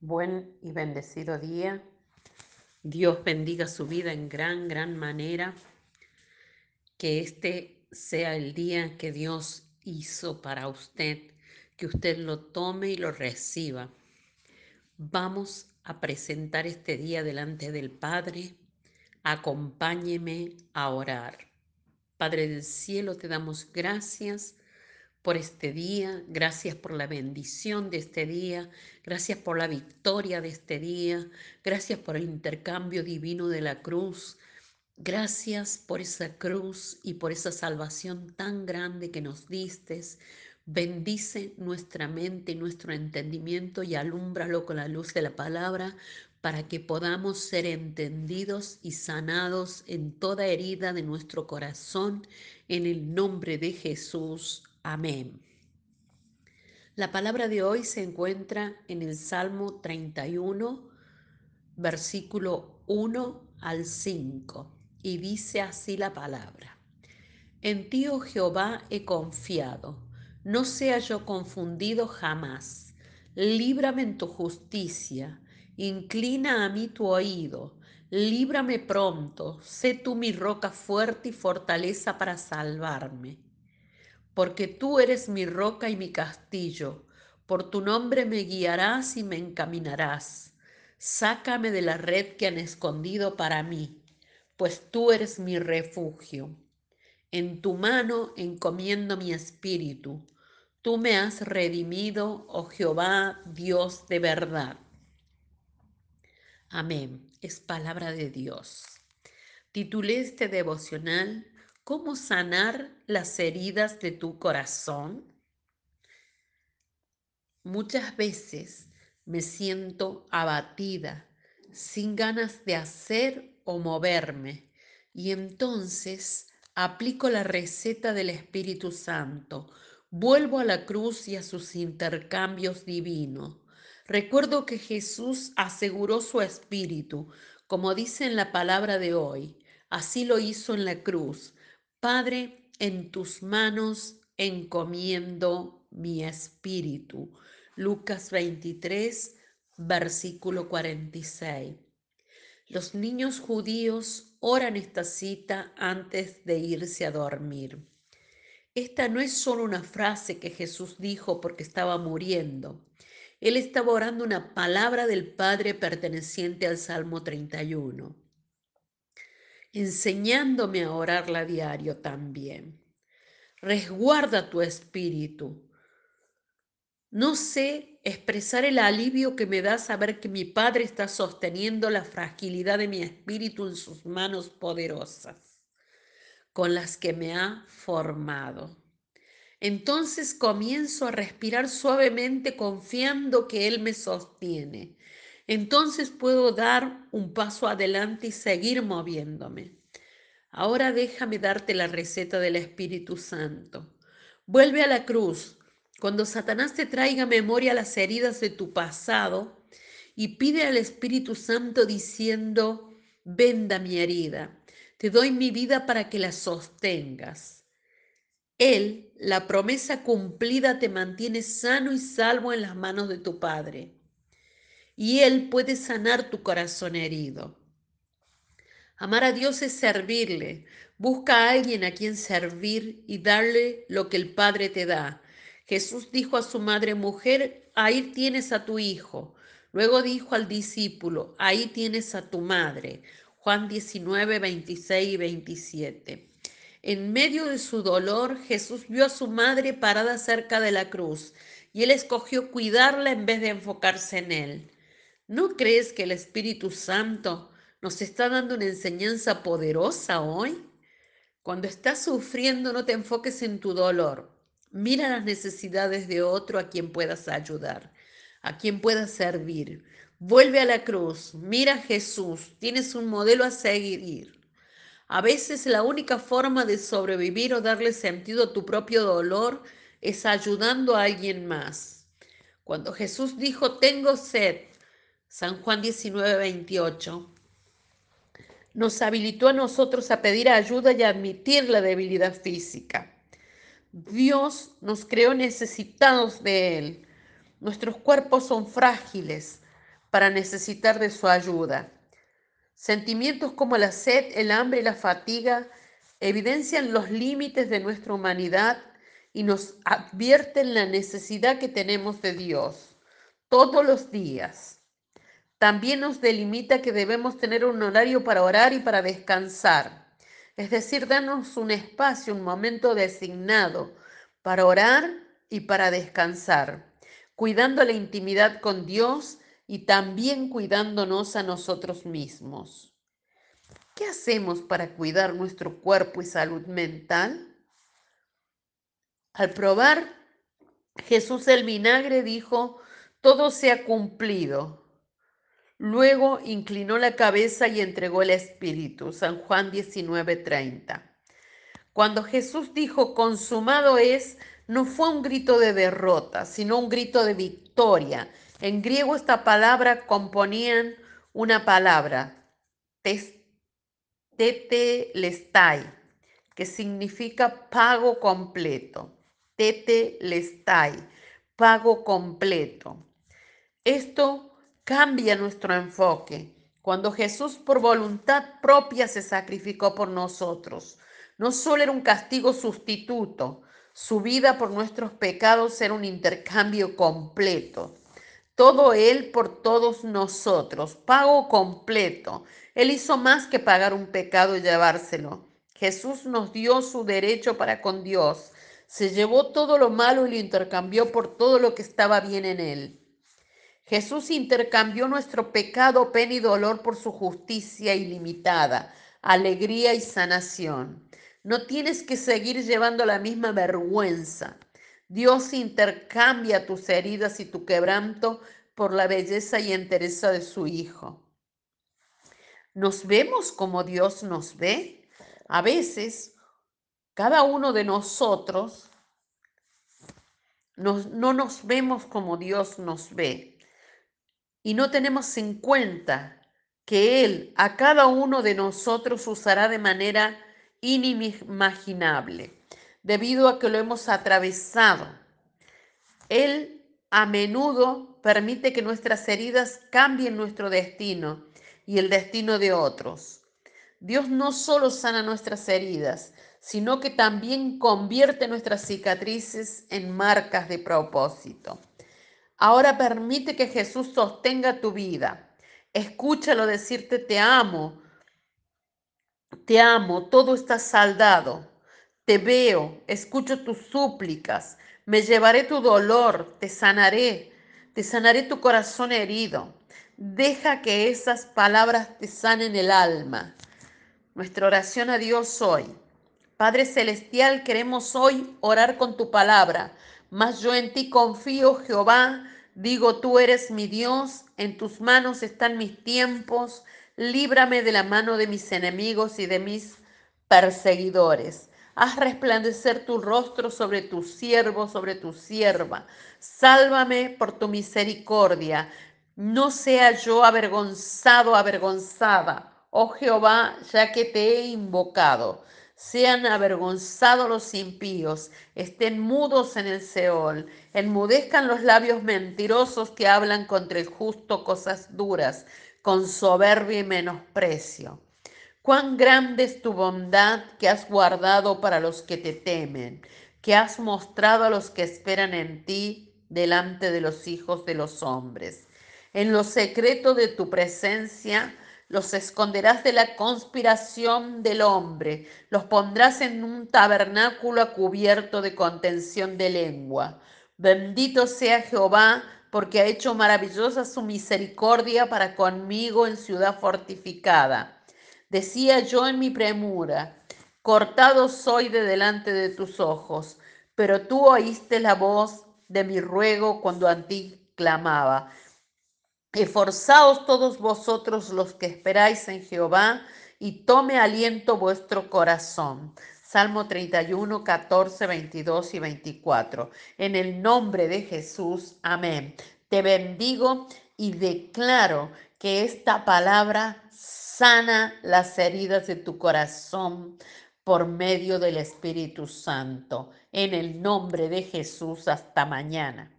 Buen y bendecido día. Dios bendiga su vida en gran, gran manera. Que este sea el día que Dios hizo para usted, que usted lo tome y lo reciba. Vamos a presentar este día delante del Padre. Acompáñeme a orar. Padre del cielo, te damos gracias por este día, gracias por la bendición de este día, gracias por la victoria de este día, gracias por el intercambio divino de la cruz, gracias por esa cruz y por esa salvación tan grande que nos distes. Bendice nuestra mente y nuestro entendimiento y alúmbralo con la luz de la palabra para que podamos ser entendidos y sanados en toda herida de nuestro corazón, en el nombre de Jesús. Amén. La palabra de hoy se encuentra en el Salmo 31, versículo 1 al 5, y dice así la palabra. En ti, oh Jehová, he confiado, no sea yo confundido jamás. Líbrame en tu justicia, inclina a mí tu oído, líbrame pronto, sé tú mi roca fuerte y fortaleza para salvarme porque tú eres mi roca y mi castillo, por tu nombre me guiarás y me encaminarás. Sácame de la red que han escondido para mí, pues tú eres mi refugio. En tu mano encomiendo mi espíritu. Tú me has redimido, oh Jehová, Dios de verdad. Amén. Es palabra de Dios. Titulé este devocional ¿Cómo sanar las heridas de tu corazón? Muchas veces me siento abatida, sin ganas de hacer o moverme, y entonces aplico la receta del Espíritu Santo, vuelvo a la cruz y a sus intercambios divinos. Recuerdo que Jesús aseguró su espíritu, como dice en la palabra de hoy. Así lo hizo en la cruz Padre, en tus manos encomiendo mi espíritu. Lucas 23, versículo 46. Los niños judíos oran esta cita antes de irse a dormir. Esta no es solo una frase que Jesús dijo porque estaba muriendo. Él estaba orando una palabra del Padre perteneciente al Salmo 31 enseñándome a orarla a diario también. Resguarda tu espíritu. No sé expresar el alivio que me da saber que mi Padre está sosteniendo la fragilidad de mi espíritu en sus manos poderosas, con las que me ha formado. Entonces comienzo a respirar suavemente confiando que Él me sostiene entonces puedo dar un paso adelante y seguir moviéndome. Ahora déjame darte la receta del Espíritu Santo. Vuelve a la cruz. Cuando Satanás te traiga memoria las heridas de tu pasado y pide al Espíritu Santo diciendo, venda mi herida, te doy mi vida para que la sostengas. Él, la promesa cumplida, te mantiene sano y salvo en las manos de tu Padre y Él puede sanar tu corazón herido. Amar a Dios es servirle. Busca a alguien a quien servir y darle lo que el Padre te da. Jesús dijo a su madre mujer, ahí tienes a tu hijo. Luego dijo al discípulo, ahí tienes a tu madre. Juan 19, 26 y 27. En medio de su dolor, Jesús vio a su madre parada cerca de la cruz y él escogió cuidarla en vez de enfocarse en él. ¿No crees que el Espíritu Santo nos está dando una enseñanza poderosa hoy? Cuando estás sufriendo, no te enfoques en tu dolor. Mira las necesidades de otro a quien puedas ayudar, a quien puedas servir. Vuelve a la cruz, mira a Jesús, tienes un modelo a seguir. A veces la única forma de sobrevivir o darle sentido a tu propio dolor es ayudando a alguien más. Cuando Jesús dijo, tengo sed, San Juan 19, 28, nos habilitó a nosotros a pedir ayuda y a admitir la debilidad física. Dios nos creó necesitados de Él. Nuestros cuerpos son frágiles. para necesitar de su ayuda. Sentimientos como la sed, el hambre y la fatiga evidencian los límites de nuestra humanidad y nos advierten la necesidad que tenemos de Dios todos los días. También nos delimita que debemos tener un horario para orar y para descansar, es decir, darnos un espacio, un momento designado para orar y para descansar, cuidando la intimidad con Dios y también cuidándonos a nosotros mismos. ¿Qué hacemos para cuidar nuestro cuerpo y salud mental? Al probar Jesús el vinagre dijo, todo se ha cumplido. Luego inclinó la cabeza y entregó el Espíritu. San Juan 19:30. Cuando Jesús dijo, consumado es, no fue un grito de derrota, sino un grito de victoria. En griego esta palabra componían una palabra, tetelestai, que significa pago completo tete lestai, pago completo. Esto cambia nuestro enfoque. Cuando Jesús por voluntad propia se sacrificó por nosotros, no solo era un castigo sustituto, su vida por nuestros pecados era un intercambio completo. Todo Él por todos nosotros, pago completo. Él hizo más que pagar un pecado y llevárselo. Jesús nos dio su derecho para con Dios se llevó todo lo malo y lo intercambió por todo lo que estaba bien en él. Jesús intercambió nuestro pecado, pena y dolor por su justicia ilimitada, alegría y sanación. No tienes que seguir llevando la misma vergüenza. Dios intercambia tus heridas y tu quebranto por la belleza y entereza de su Hijo. ¿Nos vemos como Dios nos ve? A veces cada uno de nosotros no nos vemos como Dios nos ve y no tenemos en cuenta que Él a cada uno de nosotros usará de manera inimaginable, debido a que lo hemos atravesado. Él a menudo permite que nuestras heridas cambien nuestro destino y el destino de otros. Dios no solo sana nuestras heridas, sino que también convierte nuestras cicatrices en marcas de propósito. Ahora permite que Jesús sostenga tu vida. Escúchalo decirte te amo, te amo, todo está saldado. Te veo, escucho tus súplicas, me llevaré tu dolor, te sanaré, te sanaré tu corazón herido. Deja que esas palabras te sanen el alma. Nuestra oración a Dios hoy Padre Celestial, queremos hoy orar con tu palabra, mas yo en ti confío, Jehová. Digo, tú eres mi Dios, en tus manos están mis tiempos, líbrame de la mano de mis enemigos y de mis perseguidores. Haz resplandecer tu rostro sobre tu siervo, sobre tu sierva. Sálvame por tu misericordia. No sea yo avergonzado, avergonzada, oh Jehová, ya que te he invocado sean avergonzados los impíos, estén mudos en el Seol, enmudezcan los labios mentirosos que hablan contra el justo cosas duras, con soberbia y menosprecio. Cuán grande es tu bondad que has guardado para los que te temen, que has mostrado a los que esperan en ti delante de los hijos de los hombres. En lo secreto de tu presencia, los esconderás de la conspiración del hombre, los pondrás en un tabernáculo cubierto de contención de lengua. Bendito sea Jehová, porque ha hecho maravillosa su misericordia para conmigo en ciudad fortificada. Decía yo en mi premura, cortado soy de delante de tus ojos, pero tú oíste la voz de mi ruego cuando a ti clamaba. Esforzaos todos vosotros los que esperáis en Jehová y tome aliento vuestro corazón. Salmo 31, 14, 22 y 24. En el nombre de Jesús, amén. Te bendigo y declaro que esta palabra sana las heridas de tu corazón por medio del Espíritu Santo. En el nombre de Jesús, hasta mañana.